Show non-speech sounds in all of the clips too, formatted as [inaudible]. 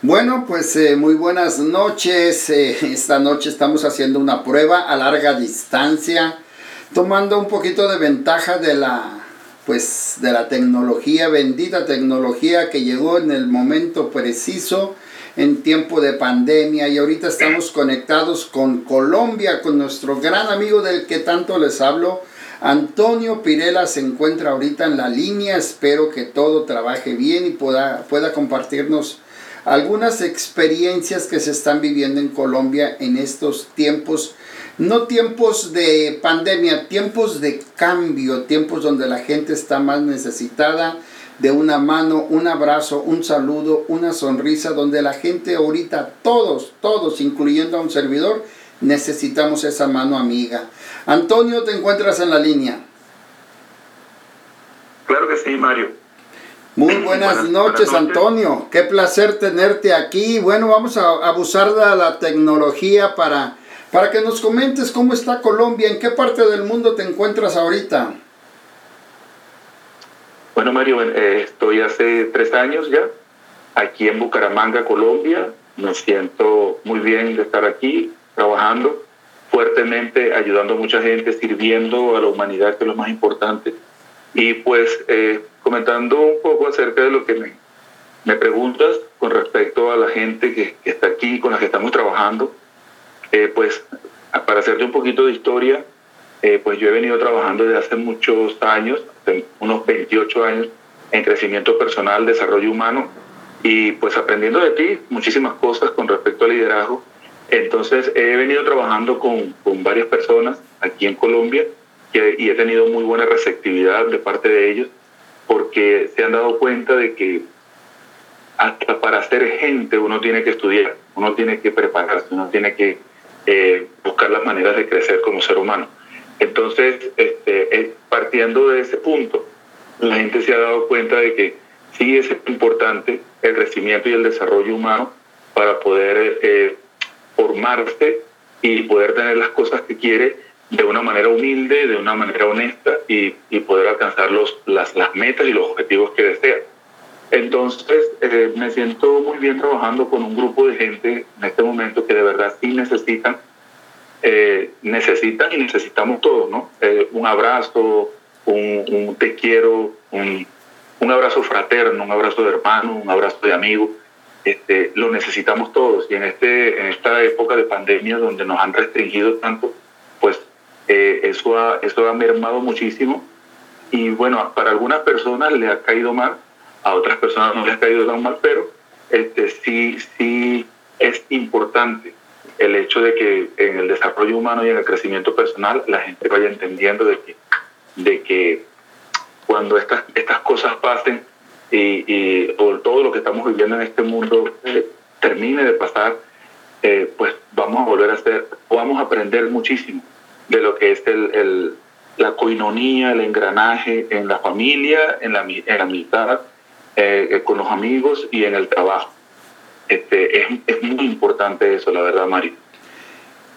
Bueno, pues eh, muy buenas noches. Eh, esta noche estamos haciendo una prueba a larga distancia, tomando un poquito de ventaja de la, pues, de la tecnología, bendita tecnología que llegó en el momento preciso, en tiempo de pandemia. Y ahorita estamos conectados con Colombia, con nuestro gran amigo del que tanto les hablo. Antonio Pirela se encuentra ahorita en la línea. Espero que todo trabaje bien y pueda, pueda compartirnos algunas experiencias que se están viviendo en Colombia en estos tiempos, no tiempos de pandemia, tiempos de cambio, tiempos donde la gente está más necesitada de una mano, un abrazo, un saludo, una sonrisa, donde la gente ahorita, todos, todos, incluyendo a un servidor, necesitamos esa mano amiga. Antonio, te encuentras en la línea. Claro que sí, Mario. Muy buenas, noches, Antonio. Qué placer tenerte aquí. Bueno, vamos a abusar de la tecnología para, para que nos comentes cómo está Colombia, en qué parte del mundo te encuentras ahorita. Bueno, Mario, eh, estoy hace tres años ya aquí en Bucaramanga, Colombia. Me siento muy bien de estar aquí trabajando fuertemente, ayudando a mucha gente, sirviendo a la humanidad, que es lo más importante. Y pues eh, comentando un poco acerca de lo que me, me preguntas con respecto a la gente que, que, está aquí, con la que estamos trabajando, eh, pues para hacerte un poquito de historia, eh, pues yo he venido trabajando desde hace muchos años, unos 28 años, en crecimiento personal, desarrollo humano, y pues aprendiendo de ti muchísimas cosas con respecto al liderazgo. Entonces he venido trabajando con, con varias personas aquí en Colombia y he tenido muy buena receptividad de parte de ellos porque se han dado cuenta de que hasta para ser gente uno tiene que estudiar, uno tiene que prepararse, uno tiene que eh, buscar las maneras de crecer como ser humano. Entonces, este, eh, partiendo de ese punto, la gente se ha dado cuenta de que sí es importante el crecimiento y el desarrollo humano para poder eh, formarse y poder tener las cosas que quiere de una manera humilde, de una manera honesta y, y poder alcanzar los, las, las, metas y los objetivos que desea. Entonces, eh, me siento muy bien trabajando con un grupo de gente en este momento que de verdad sí necesitan, eh, necesitan y necesitamos todos, ¿no? Eh, un abrazo, un, un te quiero, un, un, abrazo fraterno, un abrazo de hermano, un abrazo de amigo. Este, lo necesitamos todos y en, este, en esta época de pandemia donde nos han restringido tanto, eh, eso, ha, eso ha mermado muchísimo y bueno, para algunas personas le ha caído mal, a otras personas no les ha caído tan mal, pero este, sí, sí es importante el hecho de que en el desarrollo humano y en el crecimiento personal la gente vaya entendiendo de que, de que cuando estas, estas cosas pasen y, y todo lo que estamos viviendo en este mundo eh, termine de pasar, eh, pues vamos a volver a hacer, vamos a aprender muchísimo de lo que es el, el, la coinonía, el engranaje en la familia, en la, en la amistad, eh, eh, con los amigos y en el trabajo. Este, es, muy importante eso, la verdad, Mario.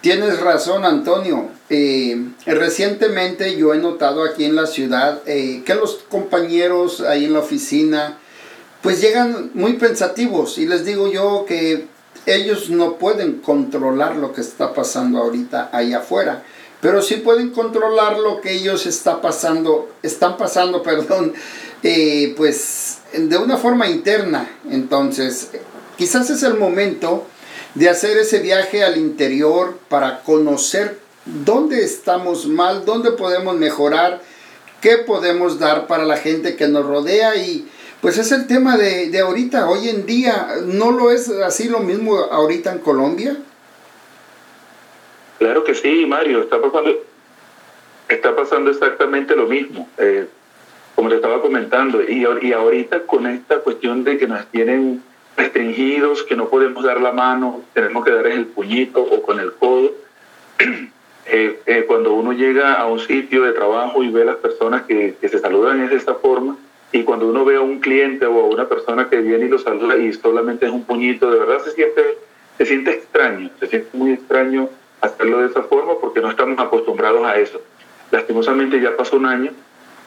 Tienes razón, Antonio. Eh, recientemente yo he notado aquí en la ciudad que los compañeros ahí en la oficina pues llegan muy pensativos y les digo yo que ellos no pueden controlar lo que está pasando ahorita ahí afuera pero sí pueden controlar lo que ellos está pasando, están pasando, [laughs] perdón, eh, pues de una forma interna. Entonces, quizás es el momento de hacer ese viaje al interior para conocer dónde estamos mal, dónde podemos mejorar, qué podemos dar para la gente que nos rodea y pues es el tema de, de ahorita, hoy en día, ¿no lo es así lo mismo ahorita en Colombia? Claro que sí, Mario, está pasando, está pasando exactamente lo mismo, eh, como te estaba comentando, y, ahorita con esta cuestión de que nos tienen restringidos, que no podemos dar la mano, tenemos que dar el puñito o con el codo. [clears throat] Eh, eh, cuando uno llega a un sitio de trabajo y ve a las personas que, que se saludan es de esta forma, y cuando uno ve a un cliente o a una persona que viene y lo saluda y solamente es un puñito, de verdad se siente, se siente extraño, se siente muy extraño hacerlo de esa forma porque no estamos acostumbrados a eso. Lastimosamente ya pasó un año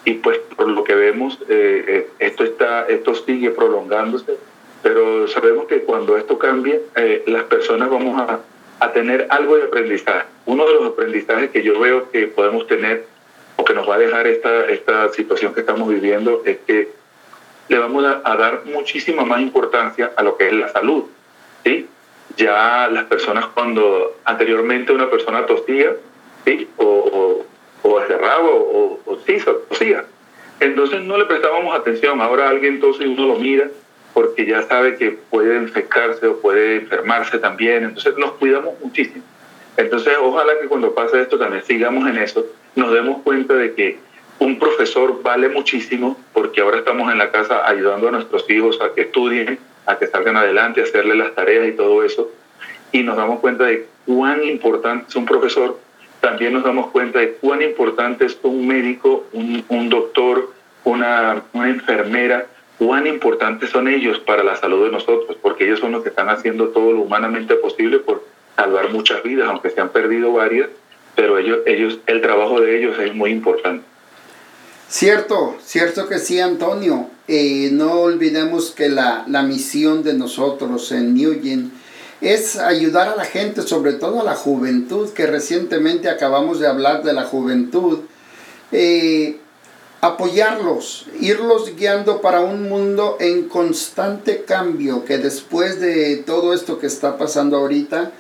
y pues por lo que vemos eh, eh, esto está esto sigue prolongándose pero sabemos que cuando esto cambie, eh, las personas vamos a, a tener algo de aprendizaje. Uno de los aprendizajes que yo veo que podemos tener o que nos va a dejar esta, esta situación que estamos viviendo es que le vamos a, dar muchísima más importancia a lo que es la salud. ¿sí? Ya las personas cuando anteriormente una persona tosía, ¿sí? o, o, o o, o, sí, tosía. Entonces no le prestábamos atención. Ahora alguien tose y uno lo mira porque ya sabe que puede infectarse o puede enfermarse también. Entonces nos cuidamos muchísimo. Entonces ojalá que cuando pase esto también sigamos en eso, nos demos cuenta de que un profesor vale muchísimo porque ahora estamos en la casa ayudando a nuestros hijos a que estudien, a que salgan adelante, a hacerle las tareas y todo eso. Y nos damos cuenta de cuán importante es un profesor. También nos damos cuenta de cuán importante es un médico, un, un doctor, una, una enfermera, cuán importantes son ellos para la salud de nosotros, porque ellos son los que están haciendo todo lo humanamente posible por salvar muchas vidas, aunque se han perdido varias, pero ellos, ellos, el trabajo de ellos es muy importante. Cierto, cierto que sí, Antonio. Eh, no olvidemos que la, la, misión de nosotros en Newgen es ayudar a la gente, sobre todo a la juventud, que recientemente acabamos de hablar de la juventud, eh, apoyarlos, irlos guiando para un mundo en constante cambio, que después de todo esto que está pasando ahorita,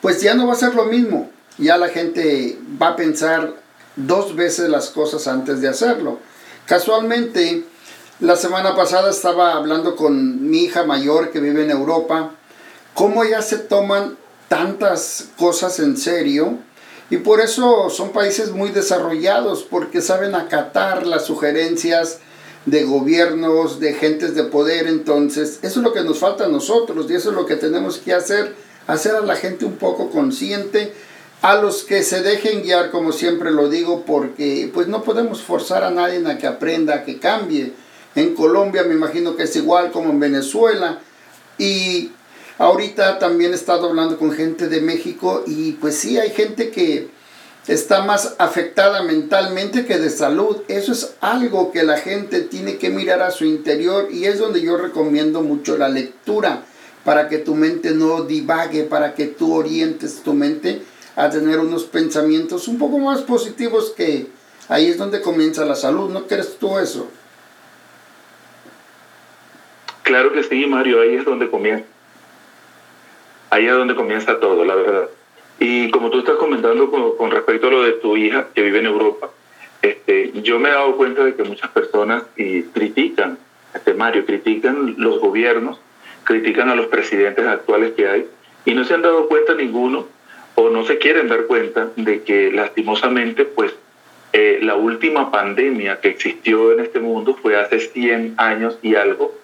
pues ya no va a ser lo mismo. Ya la gente va a pensar dos veces las cosas antes de hacerlo. Casualmente, la semana pasada estaba hablando con mi hija mayor que vive en Europa, cómo ya se toman tantas cosas en serio y por eso son países muy desarrollados porque saben acatar las sugerencias de gobiernos, de gentes de poder. Entonces, eso es lo que nos falta a nosotros y eso es lo que tenemos que hacer, hacer a la gente un poco consciente a los que se dejen guiar, como siempre lo digo, porque pues no podemos forzar a nadie a que aprenda, a que cambie. En Colombia me imagino que es igual como en Venezuela. Y ahorita también he estado hablando con gente de México y pues sí, hay gente que está más afectada mentalmente que de salud. Eso es algo que la gente tiene que mirar a su interior y es donde yo recomiendo mucho la lectura para que tu mente no divague, para que tú orientes tu mente a tener unos pensamientos un poco más positivos que ahí es donde comienza la salud. ¿No crees tú eso? Claro que sí, Mario, ahí es donde comienza. Ahí es donde comienza todo, la verdad. Y como tú estás comentando con, respecto a lo de tu hija que vive en Europa, este, yo me he dado cuenta de que muchas personas y critican, este Mario, critican los gobiernos, critican a los presidentes actuales que hay y no se han dado cuenta ninguno o no se quieren dar cuenta de que lastimosamente pues eh, la última pandemia que existió en este mundo fue hace 100 años y algo.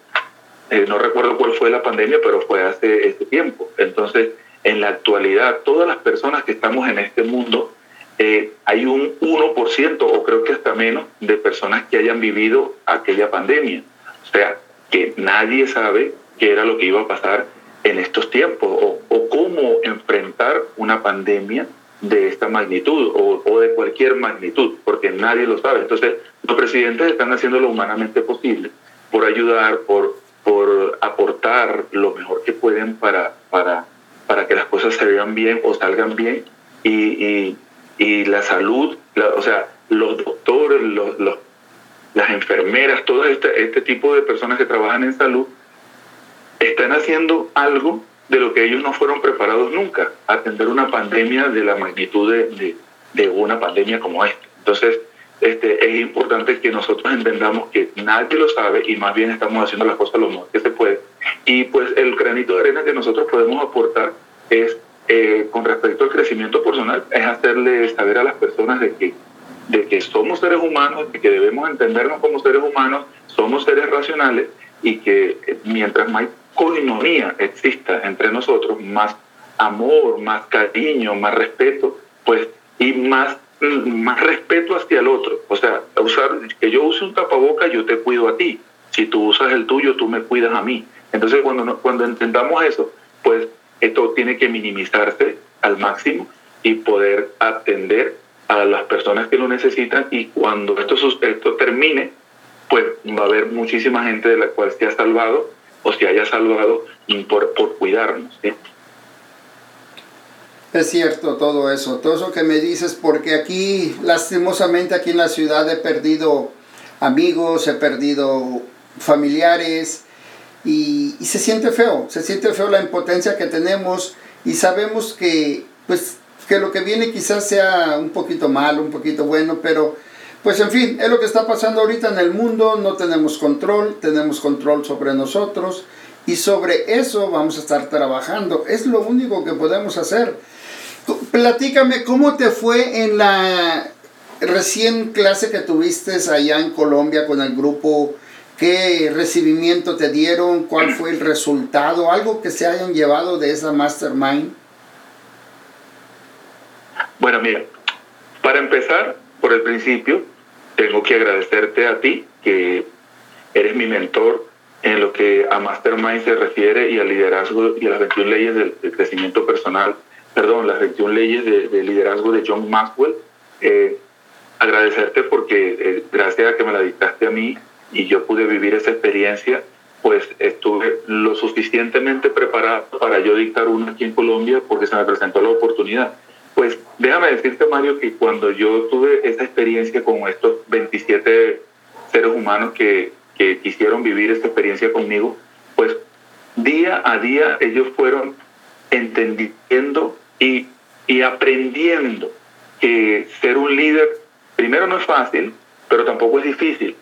Eh, no recuerdo cuál fue la pandemia, pero fue hace este tiempo. Entonces, en la actualidad, todas las personas que estamos en este mundo, eh, hay un 1% o creo que hasta menos de personas que hayan vivido aquella pandemia. O sea, que nadie sabe qué era lo que iba a pasar en estos tiempos o, cómo enfrentar una pandemia de esta magnitud o, de cualquier magnitud, porque nadie lo sabe. Entonces, los presidentes están haciendo lo humanamente posible por ayudar, por, por aportar lo mejor que pueden para, para, para que las cosas se vean bien o salgan bien. Y, y, la salud, o sea, los doctores, los, las enfermeras, todo este, este tipo de personas que trabajan en salud están haciendo algo de lo que ellos no fueron preparados nunca, atender una pandemia de la magnitud de, de, una pandemia como esta. Entonces, este, es importante que nosotros entendamos que nadie lo sabe y más bien estamos haciendo las cosas lo mejor que se puede. Y pues el granito de arena que nosotros podemos aportar es, eh, con respecto al crecimiento personal, es hacerle saber a las personas de que, de que somos seres humanos, de que debemos entendernos como seres humanos, somos seres racionales y que mientras más coinonía exista entre nosotros, más amor, más cariño, más respeto, pues, y más, más respeto hacia el otro. O sea, usar, que yo use un tapaboca, yo te cuido a ti. Si tú usas el tuyo, tú me cuidas a mí. Entonces, cuando, cuando entendamos eso, pues esto tiene que minimizarse al máximo y poder atender a las personas que lo necesitan y cuando esto, esto termine, pues va a haber muchísima gente de la cual se ha salvado o se haya salvado por, por cuidarnos. Es cierto todo eso, todo eso que me dices, porque aquí, lastimosamente, aquí en la ciudad he perdido amigos, he perdido familiares y, y, se siente feo, se siente feo la impotencia que tenemos y sabemos que, pues, que lo que viene quizás sea un poquito malo, un poquito bueno, pero pues en fin, es lo que está pasando ahorita en el mundo, no tenemos control, tenemos control sobre nosotros y sobre eso vamos a estar trabajando, es lo único que podemos hacer. Platícame, ¿cómo te fue en la recién clase que tuviste allá en Colombia con el grupo? ¿Qué recibimiento te dieron? ¿Cuál fue el resultado? ¿Algo que se hayan llevado de esa mastermind? Bueno, mira, para empezar por el principio, tengo que agradecerte a ti, que eres mi mentor en lo que a Mastermind se refiere y al liderazgo y a las 21 leyes del, crecimiento personal, perdón, las 21 leyes de, liderazgo de John Maxwell. Eh, agradecerte porque eh, gracias a que me la dictaste a mí y yo pude vivir esa experiencia, pues estuve lo suficientemente preparado para yo dictar una aquí en Colombia porque se me presentó la oportunidad. Pues déjame decirte, Mario, que cuando yo tuve esa experiencia con estos 27 seres humanos que, que quisieron vivir esta experiencia conmigo, pues día a día ellos fueron entendiendo y, y aprendiendo que ser un líder, primero no es fácil, pero tampoco es difícil.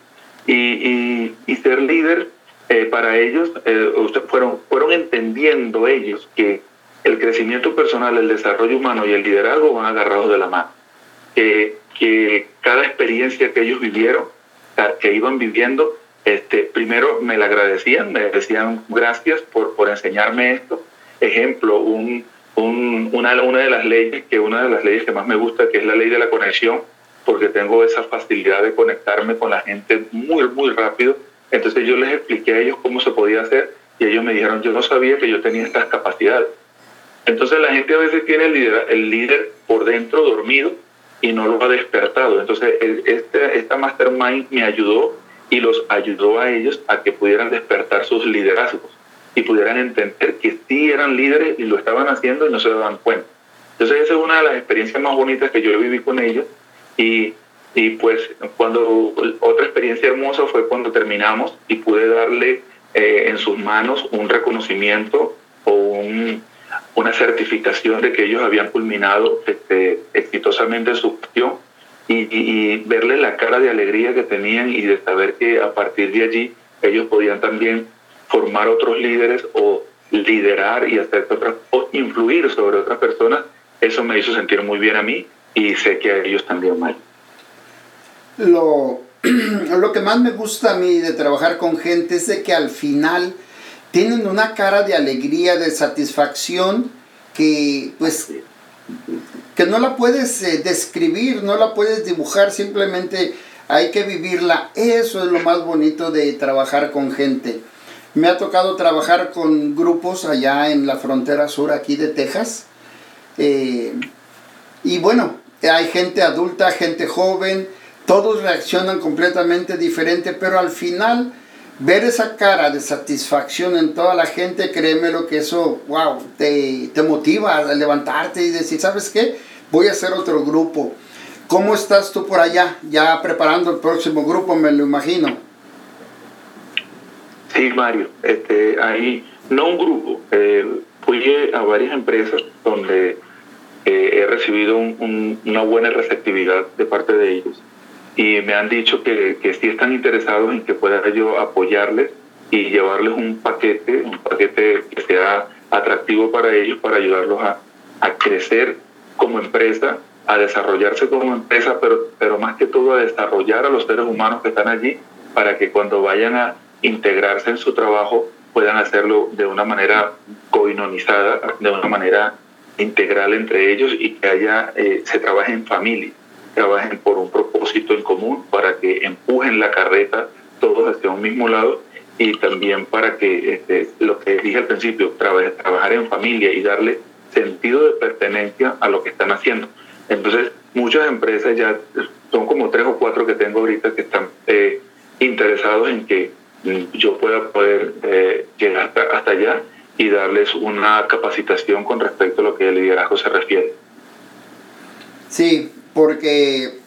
Y, y, ser líder eh, para ellos, eh, fueron, fueron entendiendo ellos que el crecimiento personal, el desarrollo humano y el liderazgo van agarrados de la mano. Que, cada experiencia que ellos vivieron, que iban viviendo, este, primero me la agradecían, me decían gracias por, enseñarme esto. Ejemplo, un, un, una, una de las leyes, que una de las leyes que más me gusta, que es la ley de la conexión, porque tengo esa facilidad de conectarme con la gente muy, muy rápido. Entonces yo les expliqué a ellos cómo se podía hacer y ellos me dijeron, yo no sabía que yo tenía estas capacidades. Entonces la gente a veces tiene el líder, el líder por dentro dormido y no lo ha despertado. Entonces este, esta mastermind me ayudó y los ayudó a ellos a que pudieran despertar sus liderazgos y pudieran entender que sí eran líderes y lo estaban haciendo y no se daban cuenta. Entonces esa es una de las experiencias más bonitas que yo viví con ellos y, y pues cuando otra experiencia hermosa fue cuando terminamos y pude darle eh, en sus manos un reconocimiento o un una certificación de que ellos habían culminado este, exitosamente su gestión y, y, verle la cara de alegría que tenían y de saber que a partir de allí ellos podían también formar otros líderes o liderar y hacer otras o influir sobre otras personas, eso me hizo sentir muy bien a mí y sé que a ellos también mal. Lo, [clears throat] lo que más me gusta a mí de trabajar con gente es de que al final tienen una cara de alegría, de satisfacción que pues que no la puedes eh, describir, no la puedes dibujar, simplemente hay que vivirla. Eso es lo más bonito de trabajar con gente. Me ha tocado trabajar con grupos allá en la frontera sur aquí de Texas. Eh, y bueno, hay gente adulta, gente joven, todos reaccionan completamente diferente, pero al final ver esa cara de satisfacción en toda la gente, créeme lo que eso, wow, te, te motiva a levantarte y decir, ¿sabes qué? Voy a hacer otro grupo. ¿Cómo estás tú por allá? Ya preparando el próximo grupo, me lo imagino. Sí, Mario, este, ahí, no un grupo, eh, fui a varias empresas donde eh, he recibido una buena receptividad de parte de ellos y me han dicho que, que sí están interesados en que pueda yo apoyarles y llevarles un paquete, un paquete que sea atractivo para ellos, para ayudarlos a, a crecer como empresa, a desarrollarse como empresa, pero, pero más que todo a desarrollar a los seres humanos que están allí para que cuando vayan a integrarse en su trabajo puedan hacerlo de una manera coinonizada, de una manera integral entre ellos y que haya, eh, se trabaje en familia trabajen por un propósito en común, para que empujen la carreta todos hacia un mismo lado y también para que este, lo que dije al principio, trabajar en familia y darle sentido de pertenencia a lo que están haciendo. Entonces, muchas empresas ya son como tres o cuatro que tengo ahorita que están eh, interesados en que yo pueda poder eh, llegar hasta allá y darles una capacitación con respecto a lo que el liderazgo se refiere. Sí, porque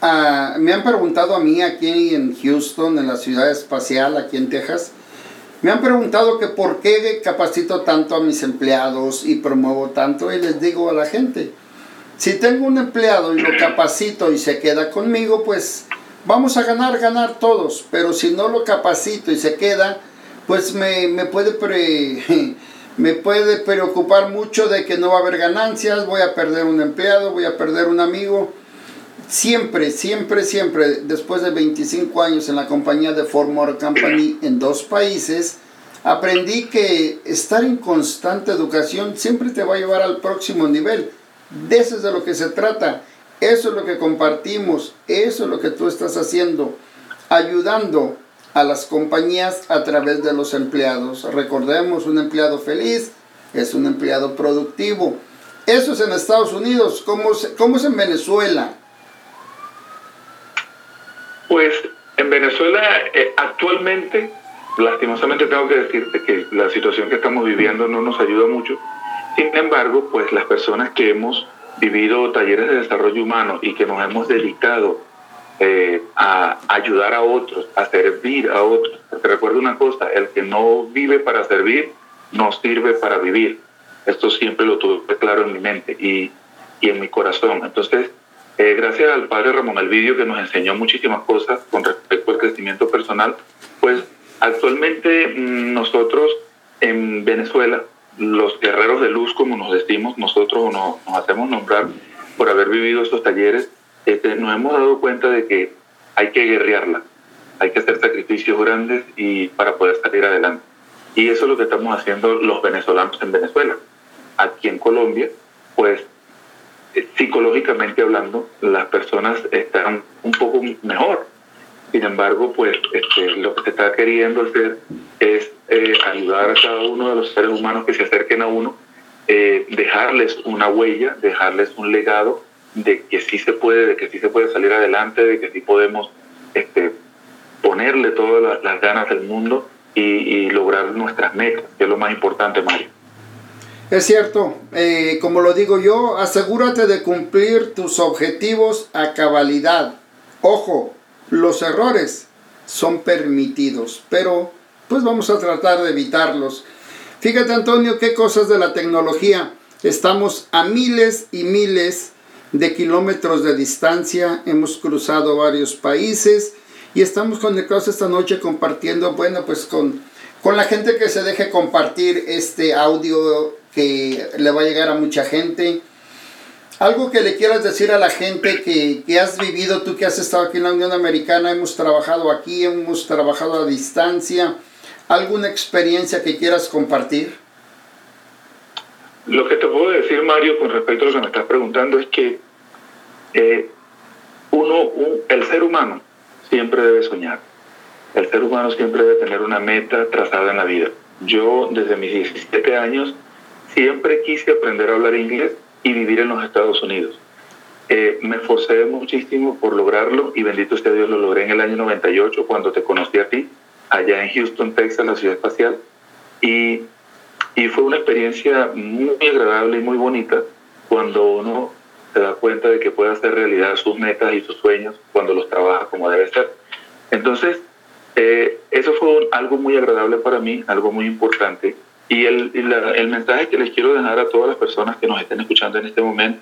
ah, me han preguntado a mí aquí en Houston, en la ciudad espacial, aquí en Texas, me han preguntado que por qué capacito tanto a mis empleados y promuevo tanto y les digo a la gente, si tengo un empleado y lo capacito y se queda conmigo, pues vamos a ganar, ganar todos, pero si no lo capacito y se queda, pues me, puede [laughs] me puede preocupar mucho de que no va a haber ganancias, voy a perder un empleado, voy a perder un amigo. Siempre, siempre, siempre, después de 25 años en la compañía de Ford Company en dos países, aprendí que estar en constante educación siempre te va a llevar al próximo nivel. De eso es de lo que se trata. Eso es lo que compartimos. Eso es lo que tú estás haciendo. Ayudando a las compañías a través de los empleados. Recordemos, un empleado feliz es un empleado productivo. Eso es en Estados Unidos. ¿Cómo, cómo es en Venezuela? Pues en Venezuela eh, actualmente, lastimosamente tengo que decirte que la situación que estamos viviendo no nos ayuda mucho. Sin embargo, pues las personas que hemos vivido talleres de desarrollo humano y que nos hemos dedicado eh, a ayudar a otros, a servir a otros. Te recuerdo una cosa, el que no vive para servir, no sirve para vivir. Esto siempre lo tuve claro en mi mente y, y en mi corazón. Entonces, eh, gracias al padre Ramón Alvidio que nos enseñó muchísimas cosas con respecto al crecimiento personal, pues actualmente mm, nosotros en Venezuela, los guerreros de luz, como nos decimos, nosotros nos, nos hacemos nombrar por haber vivido estos talleres, este, nos hemos dado cuenta de que hay que guerrearla, hay que hacer sacrificios grandes y para poder salir adelante. Y eso es lo que estamos haciendo los venezolanos en Venezuela. Aquí en Colombia, pues eh, psicológicamente hablando, las personas están un poco mejor. Sin embargo, pues este, lo que se está queriendo hacer es eh, ayudar a cada uno de los seres humanos que se acerquen a uno, eh, dejarles una huella, dejarles un legado de que sí se puede, de que sí se puede salir adelante, de que sí podemos este, ponerle todas las, ganas del mundo y, lograr nuestras metas, que es lo más importante, Mario. Es cierto, eh, como lo digo yo, asegúrate de cumplir tus objetivos a cabalidad. Ojo, los errores son permitidos, pero pues vamos a tratar de evitarlos. Fíjate Antonio, qué cosas de la tecnología. Estamos a miles y miles de kilómetros de distancia, hemos cruzado varios países y estamos conectados esta noche compartiendo, bueno, pues con, con la gente que se deje compartir este audio que le va a llegar a mucha gente. Algo que le quieras decir a la gente que, que has vivido, tú que has estado aquí en la Unión Americana, hemos trabajado aquí, hemos trabajado a distancia, alguna experiencia que quieras compartir. Lo que te puedo decir, Mario, con respecto a lo que me estás preguntando, es que uno, el ser humano siempre debe soñar. El ser humano siempre debe tener una meta trazada en la vida. Yo, desde mis 17 años, siempre quise aprender a hablar inglés y vivir en los Estados Unidos. Eh, me esforcé muchísimo por lograrlo y bendito sea Dios, lo logré en el año 98 cuando te conocí a ti, allá en Houston, Texas, la ciudad espacial. Y y fue una experiencia muy agradable y muy bonita cuando uno se da cuenta de que puede hacer realidad sus metas y sus sueños cuando los trabaja como debe ser. Entonces, eh, eso fue algo muy agradable para mí, algo muy importante. Y el, el, mensaje que les quiero dejar a todas las personas que nos estén escuchando en este momento,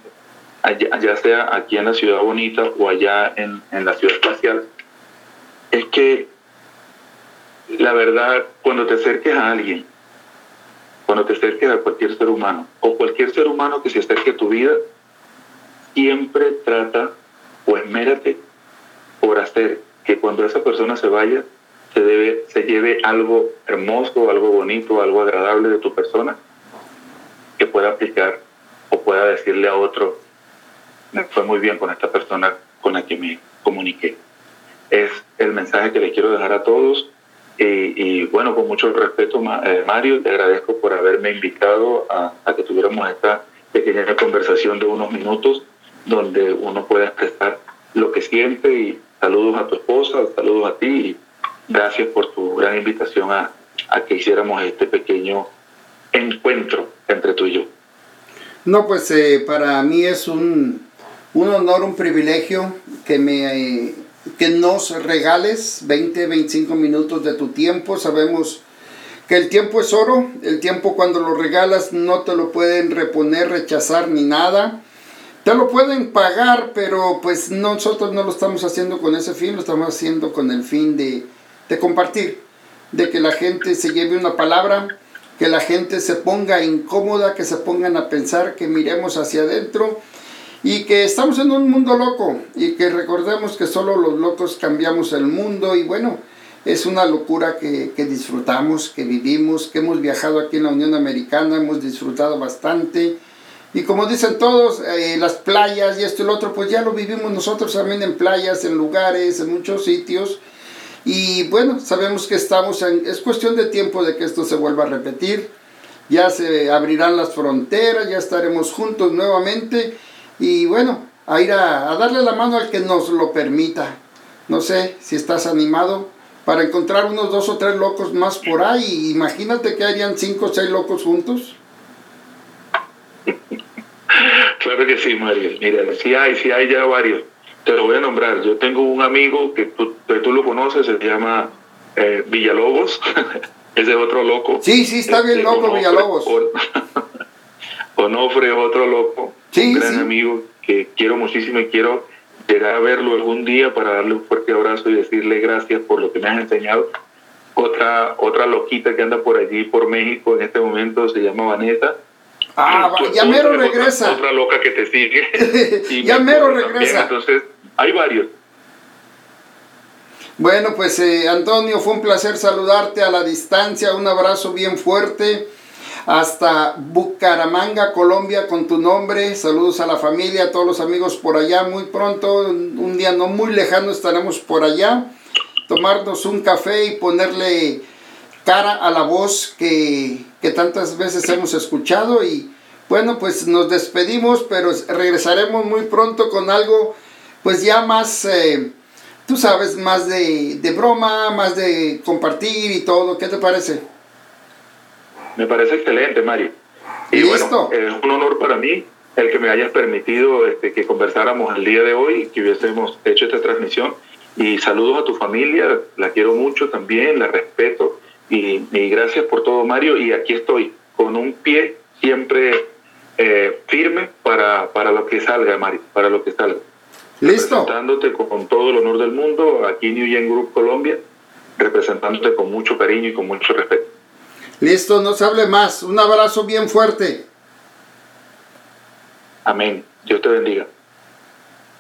ya sea aquí en la ciudad bonita o allá en, en la ciudad espacial, es que la verdad, cuando te acerques a alguien cuando te acerques a cualquier ser humano o cualquier ser humano que se acerque a tu vida, siempre trata o esmérate por hacer que cuando esa persona se vaya, se, debe, se lleve algo hermoso, algo bonito, algo agradable de tu persona que pueda aplicar o pueda decirle a otro, me fue muy bien con esta persona con la que me comuniqué. Es el mensaje que le quiero dejar a todos y, bueno, con mucho respeto, eh, Mario, te agradezco por haberme invitado a, que tuviéramos esta pequeña conversación de unos minutos donde uno pueda expresar lo que siente y saludos a tu esposa, saludos a ti y gracias por tu gran invitación a, a que hiciéramos este pequeño encuentro entre tú y yo. No, pues eh, para mí es un, un, honor, un privilegio que, me, que nos regales 20, 25 minutos de tu tiempo. Sabemos que el tiempo es oro, el tiempo cuando lo regalas no te lo pueden reponer, rechazar ni nada. Te lo pueden pagar, pero pues nosotros no lo estamos haciendo con ese fin, lo estamos haciendo con el fin de, de compartir, de que la gente se lleve una palabra, que la gente se ponga incómoda, que se pongan a pensar, que miremos hacia adentro y que estamos en un mundo loco y que recordemos que solo los locos cambiamos el mundo y bueno, es una locura que, que disfrutamos, que vivimos, que hemos viajado aquí en la Unión Americana, hemos disfrutado bastante. Y como dicen todos, eh, las playas y esto y lo otro, pues ya lo vivimos nosotros también en playas, en lugares, en muchos sitios. Y bueno, sabemos que estamos en, es cuestión de tiempo de que esto se vuelva a repetir. Ya se abrirán las fronteras, ya estaremos juntos nuevamente. Y bueno, a ir a, darle la mano al que nos lo permita. No sé si estás animado para encontrar unos dos o tres locos más por ahí. Imagínate que harían cinco o seis locos juntos. Claro que sí, Mario. Mira, sí hay, sí hay ya varios. Te lo voy a nombrar. Yo tengo un amigo que tú, tú lo conoces, se llama eh, Villalobos. [laughs] Ese es otro loco. Sí, sí, está bien este, loco Villalobos. [laughs] Onofre es otro loco. un gran amigo que quiero muchísimo y quiero llegar a verlo algún día para darle un fuerte abrazo y decirle gracias por lo que me has enseñado. Otra, otra loquita que anda por allí, por México, en este momento se llama Vanessa Ah, ya mero regresa. Otra, loca que te sigue. [laughs] ya mero regresa. entonces, hay varios. Bueno, pues eh, Antonio, fue un placer saludarte a la distancia. Un abrazo bien fuerte. Hasta Bucaramanga, Colombia, con tu nombre. Saludos a la familia, a todos los amigos por allá. Muy pronto, un día no muy lejano, estaremos por allá. Tomarnos un café y ponerle cara a la voz que, tantas veces hemos escuchado y bueno, pues nos despedimos, pero regresaremos muy pronto con algo pues ya más, eh, tú sabes, más de, broma, más de compartir y todo. ¿Qué te parece? Me parece excelente, Mario. Y ¿Listo? es un honor para mí el que me hayas permitido este, que conversáramos el día de hoy, que hubiésemos hecho esta transmisión. Y saludos a tu familia, la quiero mucho también, la respeto y, gracias por todo, Mario. Y aquí estoy, con un pie siempre eh, firme para, para lo que salga, Mario, para lo que salga. Listo. Representándote con, todo el honor del mundo, aquí en New Gen Group Colombia, representándote con mucho cariño y con mucho respeto. Listo, no se hable más. Un abrazo bien fuerte. Amén. Dios te bendiga.